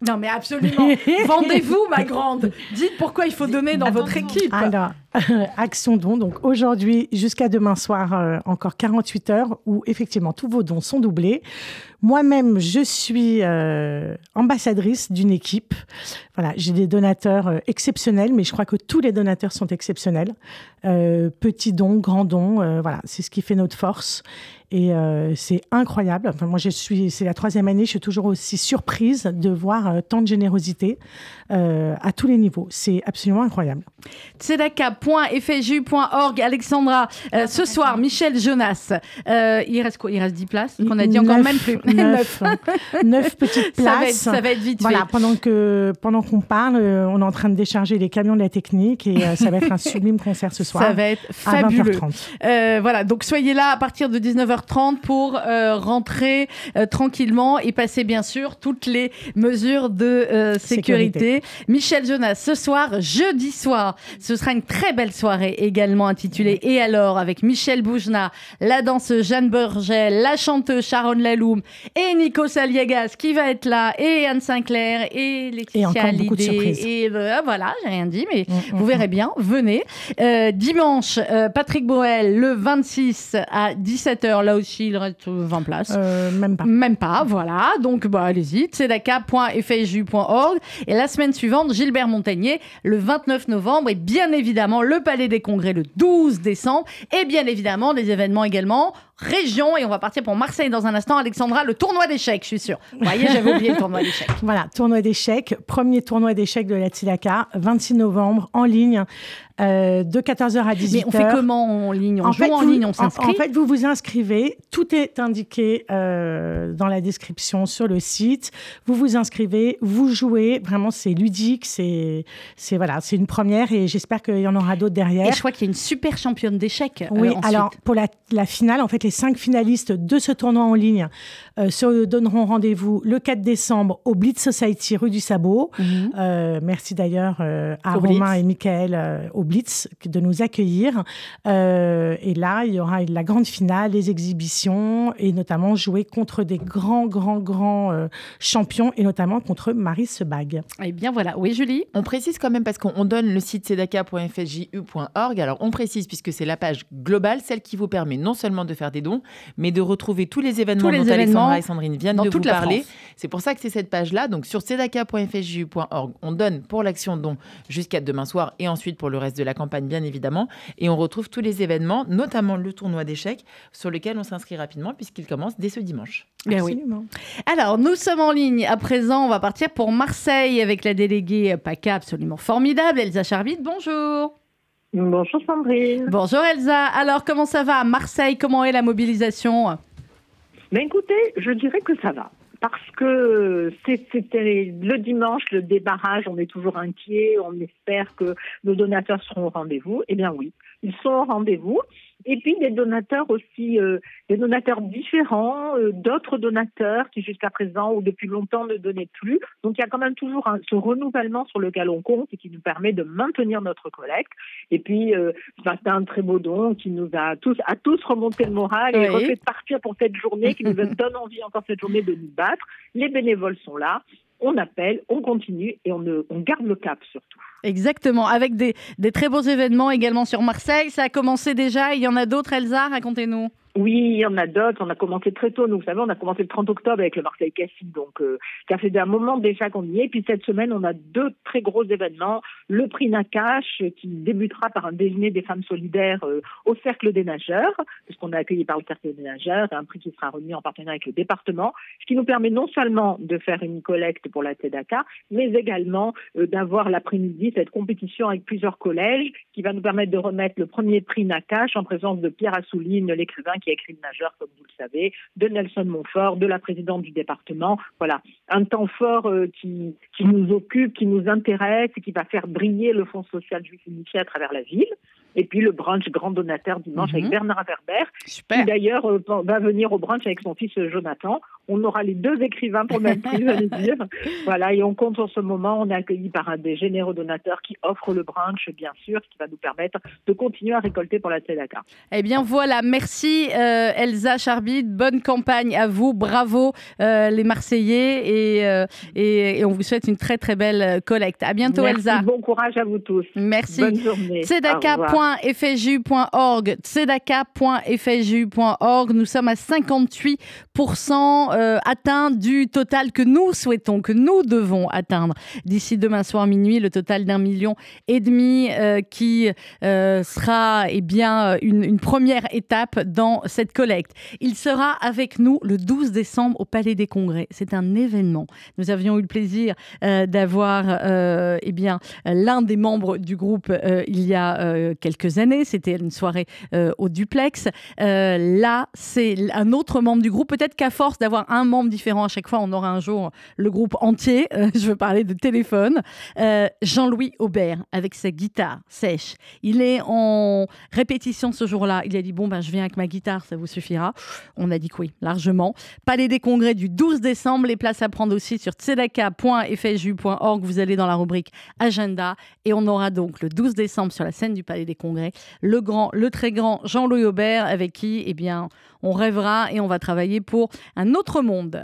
Non, mais absolument. Vendez-vous, ma grande. Dites pourquoi il faut donner dans votre équipe. Alors, Action Don, donc aujourd'hui jusqu'à demain soir, euh, encore 48 heures où effectivement tous vos dons sont doublés. Moi-même, je suis euh, ambassadrice d'une équipe. Voilà, j'ai des donateurs euh, exceptionnels, mais je crois que tous les donateurs sont exceptionnels. Euh, petits dons, grands dons, euh, voilà, c'est ce qui fait notre force. Et c'est incroyable. Enfin, moi, je suis, c'est la troisième année, je suis toujours aussi surprise de voir tant de générosité euh, à tous les niveaux. C'est absolument incroyable. Tzedaka.fju.org. Alexandra, euh, ce soir, Michel Jonas. Euh, il reste quoi? Il reste 10 places? On a dit encore même plus. Neuf, neuf petites Ça va, être, places. ça va être vite Voilà, fait. pendant que pendant qu'on parle, euh, on est en train de décharger les camions de la technique et euh, ça va être un sublime concert ce soir. Ça va être à fabuleux. 20h30. Euh, voilà, donc soyez là à partir de 19h30 pour euh, rentrer euh, tranquillement et passer bien sûr toutes les mesures de euh, sécurité. Michel Jonas, ce soir, jeudi soir, ce sera une très belle soirée également intitulée Et alors avec Michel Boujna, la danseuse Jeanne Burgel, la chanteuse Sharon Laloum et Nico Saliegas qui va être là et Anne Sinclair et Laetitia surprises. Et euh, voilà, j'ai rien dit, mais Mm, vous mm, verrez bien, venez. Euh, dimanche, euh, Patrick Boel, le 26 à 17h, là aussi, il reste 20 places. Même pas. Même pas, voilà. Donc, bah, allez-y, tzedaka.fju.org. Et la semaine suivante, Gilbert Montagnier, le 29 novembre. Et bien évidemment, le Palais des Congrès, le 12 décembre. Et bien évidemment, des événements également région. Et on va partir pour Marseille dans un instant. Alexandra, le tournoi d'échecs, je suis sûre. Vous voyez, j'avais oublié le tournoi d'échecs. Voilà, tournoi d'échecs, premier tournoi d'échecs de la Tzedaka, 26 novembre, en ligne, euh, de 14h à 18h. Mais on fait comment en ligne? On en joue fait, en vous- ligne, on s'inscrit En, fait, vous vous inscrivez. Tout est indiqué euh, dans la description sur le site. Vous vous inscrivez, vous jouez. Vraiment, c'est ludique. C'est, c'est voilà, c'est une première et j'espère qu'il y en aura d'autres derrière. Et je crois qu'il y a une super championne d'échecs. euh, Oui, alors pour la, la finale, en fait, les cinq finalistes de ce tournoi en ligne se donneront rendez-vous le 4 décembre au Blitz Society rue du Sabot. Mhm. Euh, merci d'ailleurs euh, à Au Romain Blitz. et Michael euh, au Blitz de nous accueillir. Euh, et là, il y aura la grande finale, les exhibitions et notamment jouer contre des grands, grands, grands euh, champions et notamment contre Marie Sebag. Eh bien voilà. Oui, Julie? On précise quand même parce qu'on on donne le site sedaka.fsju.org. Alors on précise puisque c'est la page globale, celle qui vous permet non seulement de faire des dons, mais de retrouver tous les événements Tous les dont événements Et Sandrine viennent de toute vous parler. C'est pour ça que c'est cette page-là. Donc sur sedaka.fsju.org, on donne pour l'action don jusqu'à demain soir et ensuite pour le reste de la campagne, bien évidemment. Et on retrouve tous les événements, notamment le tournoi d'échecs, sur lequel on s'inscrit rapidement puisqu'il commence dès ce dimanche. Bien oui. Absolument. Alors, nous sommes en ligne. À présent, on va partir pour Marseille avec la déléguée PACA absolument formidable, Elsa Charbit. Bonjour. Bonjour Sandrine. Bonjour Elsa. Alors, comment ça va à Marseille? Comment est la mobilisation? Ben écoutez, je dirais que ça va. Parce que c'était le dimanche, le débarrage, on est toujours inquiet, on espère que nos donateurs seront au rendez-vous. Eh bien oui, ils sont au rendez-vous. Et puis des donateurs aussi, euh, des donateurs différents, euh, d'autres donateurs qui jusqu'à présent ou depuis longtemps ne donnaient plus. Donc il y a quand même toujours un, ce renouvellement sur lequel on compte et qui nous permet de maintenir notre collecte. Et puis euh, c'est un très beau don qui nous a tous, à tous remonté le moral et Oui. refait partir pour cette journée, qui nous donne envie encore cette journée de nous battre. Les bénévoles sont là. On appelle, on continue et on, garde le cap surtout. Exactement. Avec des, des très beaux événements également sur Marseille. Ça a commencé déjà. Il y en a d'autres, Elsa Racontez-nous. Oui, il y en a d'autres. On a commencé très tôt. Nous, vous savez, on a commencé le 30 octobre avec le Marseille Cassis. Donc, euh, ça fait un moment déjà qu'on y est. Puis cette semaine, on a deux très gros événements. Le prix Nakash, euh, qui débutera par un déjeuner des femmes solidaires euh, au Cercle des Nageurs, puisqu'on est accueilli par le Cercle des Nageurs, un prix qui sera remis en partenariat avec le département, ce qui nous permet non seulement de faire une collecte pour la TEDACA, mais également euh, d'avoir l'après-midi cette compétition avec plusieurs collèges qui va nous permettre de remettre le premier prix Nakash en présence de Pierre Assouline, l'écrivain qui a écrit le nageur, comme vous le savez, de Nelson Montfort, de la présidente du département. Voilà, un temps fort euh, qui, nous occupe, qui nous intéresse et qui va faire briller le Fonds social juif unifié à travers la ville. Et puis le brunch grand donateur dimanche Mhm. avec Bernard Werber, Super. qui d'ailleurs euh, va venir au brunch avec son fils euh, Jonathan. On aura les deux écrivains pour le même prix, j'allais dire. Voilà, et on compte sur ce moment. On est accueilli par un des généreux donateurs qui offre le brunch, bien sûr, qui va nous permettre de continuer à récolter pour la Tzedaka. Eh bien voilà, merci euh, Elsa Charbit, bonne campagne à vous, bravo euh, les Marseillais et, et, et on vous souhaite une très très belle collecte. À bientôt Merci, Elsa. bon courage à vous tous. Merci. Bonne journée. Revoir. tzedaka.fju.org. Nous sommes à 58% euh, atteints du total que nous souhaitons, que nous devons atteindre d'ici demain soir minuit, le total d'un million et demi euh, qui euh, sera eh bien, une, première étape dans cette collecte. Il sera avec nous le 12 décembre au Palais des Congrès. C'est un événement. Nous avions eu le plaisir d'avoir eh l'un des membres du groupe il y a euh, quelques années. C'était une soirée euh, au duplex. Euh, là, c'est un autre membre du groupe. Peut-être qu'à force d'avoir un membre différent à chaque fois, on aura un jour le groupe entier. Euh, je veux parler de téléphone. Jean-Louis Aubert avec sa guitare sèche. Il est en répétition ce jour-là. Il a dit bon ben je viens avec ma guitare, ça vous suffira. On a dit que oui, largement. Palais des Congrès du 12 décembre. Les places à prendre aussi sur tzedaka.fju.org. Vous allez dans la rubrique agenda et on aura donc le 12 décembre sur la scène du Palais des Congrès le grand, le très grand Jean-Louis Aubert avec qui eh bien on rêvera et on va travailler pour un autre monde.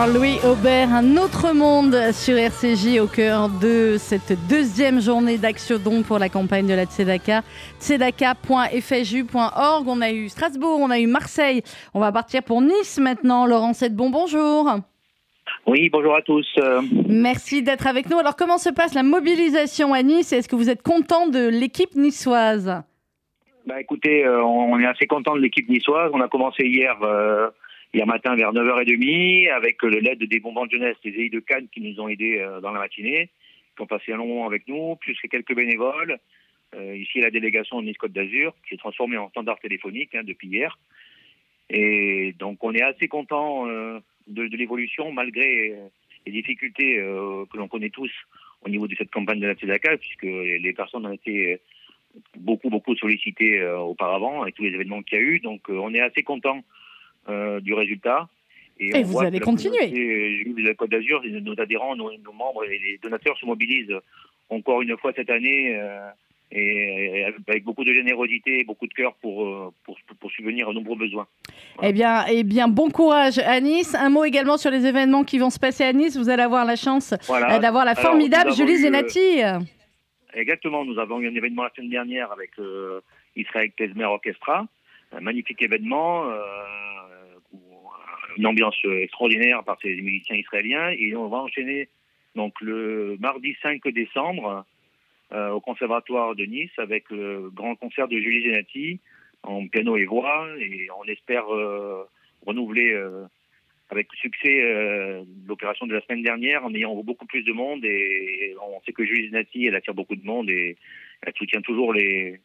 Jean-Louis Aubert, un autre monde sur RCJ au cœur de cette deuxième journée d'action don pour la campagne de la Tzedaka. tzedaka.fju.org. On a eu Strasbourg, on a eu Marseille. On va partir pour Nice maintenant. Laurent Sedbon, bonjour. Oui, bonjour à tous. Merci d'être avec nous. Alors, comment se passe la mobilisation à Nice? Est-ce que vous êtes content de l'équipe niçoise? Bah, Écoutez, euh, on est assez content de l'équipe niçoise. On a commencé hier, euh, hier matin vers 9h30 avec l'aide des bonbons de jeunesse, des EI de Cannes qui nous ont aidés euh, dans la matinée, qui ont passé un long moment avec nous, plus que quelques bénévoles. Euh, ici, la délégation de Nice-Côte d'Azur, qui est transformée en standard téléphonique hein, depuis hier. Et donc, on est assez content euh, de, de l'évolution, malgré euh, les difficultés euh, que l'on connaît tous au niveau de cette campagne de la Tzedaka, puisque les personnes ont été euh, beaucoup, beaucoup sollicitées auparavant, avec tous les événements qu'il y a eu. Donc, on est assez content euh, du résultat. Et vous allez continuer. de la Côte d'Azur, nos adhérents, nos, nos membres et les donateurs se mobilisent encore une fois cette année euh, et, et avec beaucoup de générosité et beaucoup de cœur pour, euh, pour, pour subvenir à nombreux besoins. Eh bien, eh bien, bon courage à Nice. Un mot également sur les événements qui vont se passer à Nice. Vous allez avoir la chance Voilà. d'avoir la formidable Julie euh, Zenati. Exactement, nous avons eu un événement la semaine dernière avec Israël Klezmer Orchestra, un magnifique événement, euh, une ambiance extraordinaire par ces musiciens israéliens, et on va enchaîner donc le mardi 5 décembre euh, au Conservatoire de Nice avec le grand concert de Julie Zenati en piano et voix, et on espère euh, renouveler euh, avec succès euh, l'opération de la semaine dernière en ayant beaucoup plus de monde. Et on sait que Julie Zenati elle attire beaucoup de monde et elle soutient toujours les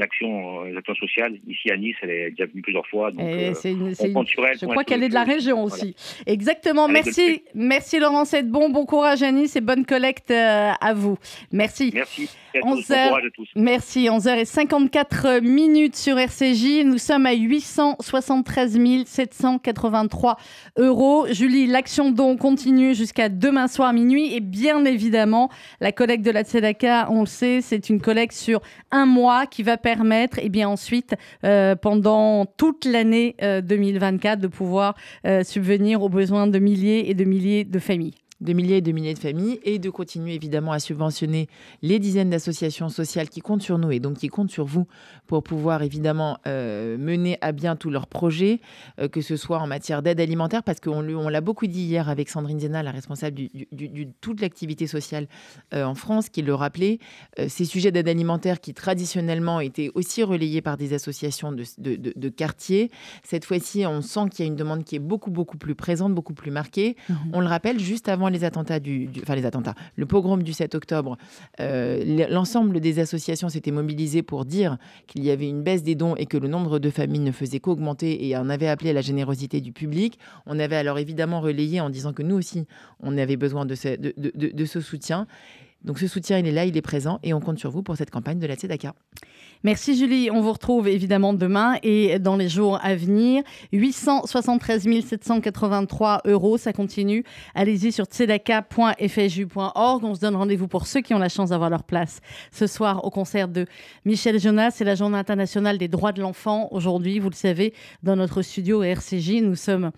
l'action euh, les actions sociales ici à Nice elle est déjà venue plusieurs fois donc Et euh, une- on compte sur elle je crois qu'elle est de la région Voilà. aussi. Exactement. Merci, merci Laurent Sedbon. Bon courage à Nice et bonne collecte euh, à vous. Merci. Merci à tous. 11 Bon heures. courage à tous Merci, 11h54 minutes sur RCJ. Nous sommes à 873 783 euros. Julie, l'action don continue jusqu'à demain soir minuit. Et bien évidemment, la collecte de la Tzedaka, on le sait, c'est une collecte sur un mois qui va permettre, et bien ensuite, euh, pendant toute l'année euh, 2024, de pouvoir euh, subvenir aux besoins de milliers et de milliers de familles. De milliers et de milliers de familles et de continuer évidemment à subventionner les dizaines d'associations sociales qui comptent sur nous et donc qui comptent sur vous pour pouvoir évidemment euh, mener à bien tous leurs projets, euh, que ce soit en matière d'aide alimentaire, parce qu'on on l'a beaucoup dit hier avec Sandrine Zena, la responsable du, du- du- du- toute l'activité sociale euh, en France, qui le rappelait, ces sujets d'aide alimentaire qui traditionnellement étaient aussi relayés par des associations de, de, de- de quartier, cette fois-ci on sent qu'il y a une demande qui est beaucoup beaucoup plus présente, beaucoup plus marquée. On le rappelle, juste avant les attentats du, du- enfin les attentats, le pogrom du 7 octobre, euh, l'ensemble des associations s'étaient mobilisées pour dire qu'il y avait une baisse des dons et que le nombre de familles ne faisait qu'augmenter et on avait appelé à la générosité du public. On avait alors évidemment relayé en disant que nous aussi, on avait besoin de ce, de- ce soutien. Donc ce soutien, il est là, il est présent et on compte sur vous pour cette campagne de la Tzedaka. Merci Julie, on vous retrouve évidemment demain et dans les jours à venir. 873 783 euros, ça continue. Allez-y sur tzedaka.fju.org. On se donne rendez-vous pour ceux qui ont la chance d'avoir leur place ce soir au concert de Michel Jonas. C'est la journée internationale des droits de l'enfant. Aujourd'hui, vous le savez, dans notre studio RCJ, nous sommes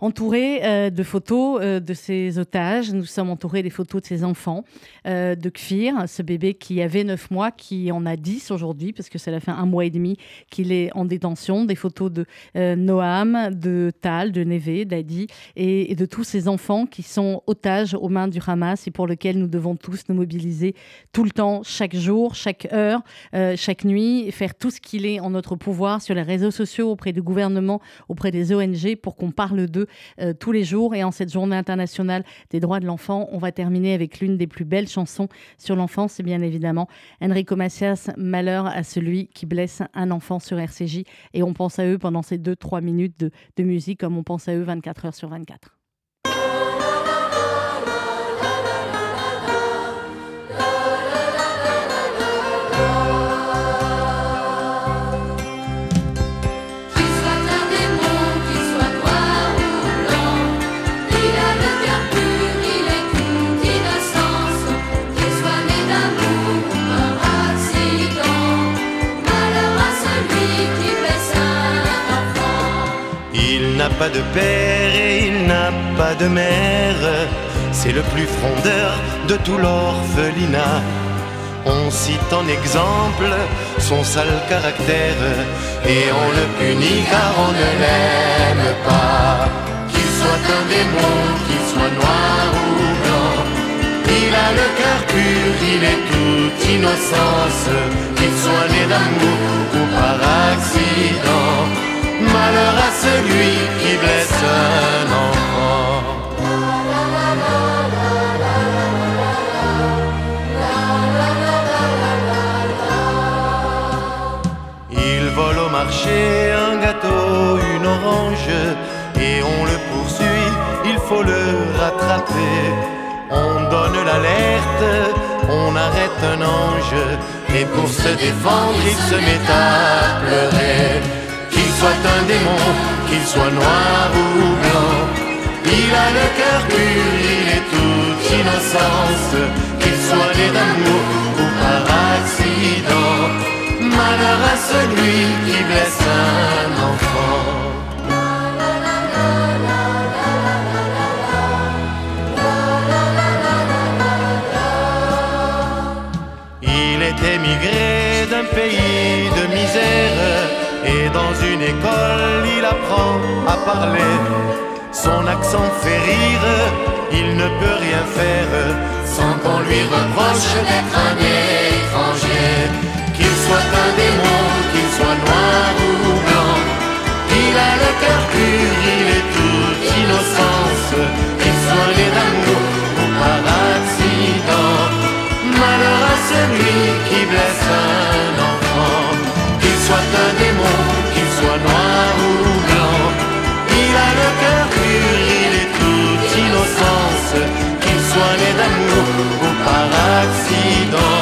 entourés euh, de photos euh, de ces otages. Nous sommes entourés des photos de ces enfants, euh, de Kfir, ce bébé qui avait 9 mois, qui en a 10 aujourd'hui, parce que cela fait un mois et demi qu'il est en détention. Des photos de Noam, de Tal, de Neve, d'Adi, et, de tous ces enfants qui sont otages aux mains du Hamas et pour lesquels nous devons tous nous mobiliser tout le temps, chaque jour, chaque heure, chaque nuit, et faire tout ce qu'il est en notre pouvoir sur les réseaux sociaux, auprès du gouvernement, auprès des ONG, pour qu'on parle d'eux euh, tous les jours. Et en cette journée internationale des droits de l'enfant, on va terminer avec l'une des plus belles chansons sur l'enfance, c'est bien évidemment Enrico Macias, Malheur à celui qui blesse un enfant sur RCJ. Et on pense à eux pendant ces 2-3 minutes de, de musique, comme on pense à eux 24 heures sur 24. Pas de père et il n'a pas de mère. C'est le plus frondeur de tout l'orphelinat. On cite en exemple son sale caractère et on le punit car on ne l'aime pas. Qu'il soit un démon, qu'il soit noir ou blanc, il a le cœur pur, il est toute innocence, qu'il soit né d'amour ou par accident. Malheur à celui qui blesse un enfant. Il vole au marché un gâteau, une orange, et on le poursuit, il faut le rattraper. On donne l'alerte, on arrête un ange, et pour se défendre, il se met à pleurer. Soit un démon, qu'il soit noir ou blanc, il a le cœur pur, il est toute innocence, qu'il soit né d'amour ou par accident. Malheur à celui qui blesse un enfant. Il est émigré d'un pays de misère et dans une école, il apprend à parler. Son accent fait rire, il ne peut rien faire sans qu'on lui reproche d'être un étranger. Qu'il soit un démon, qu'il soit noir ou blanc, il a le cœur pur, il est toute innocence, qu'il soit né d'amour ou par accident. Malheur à celui qui blesse un Сидон.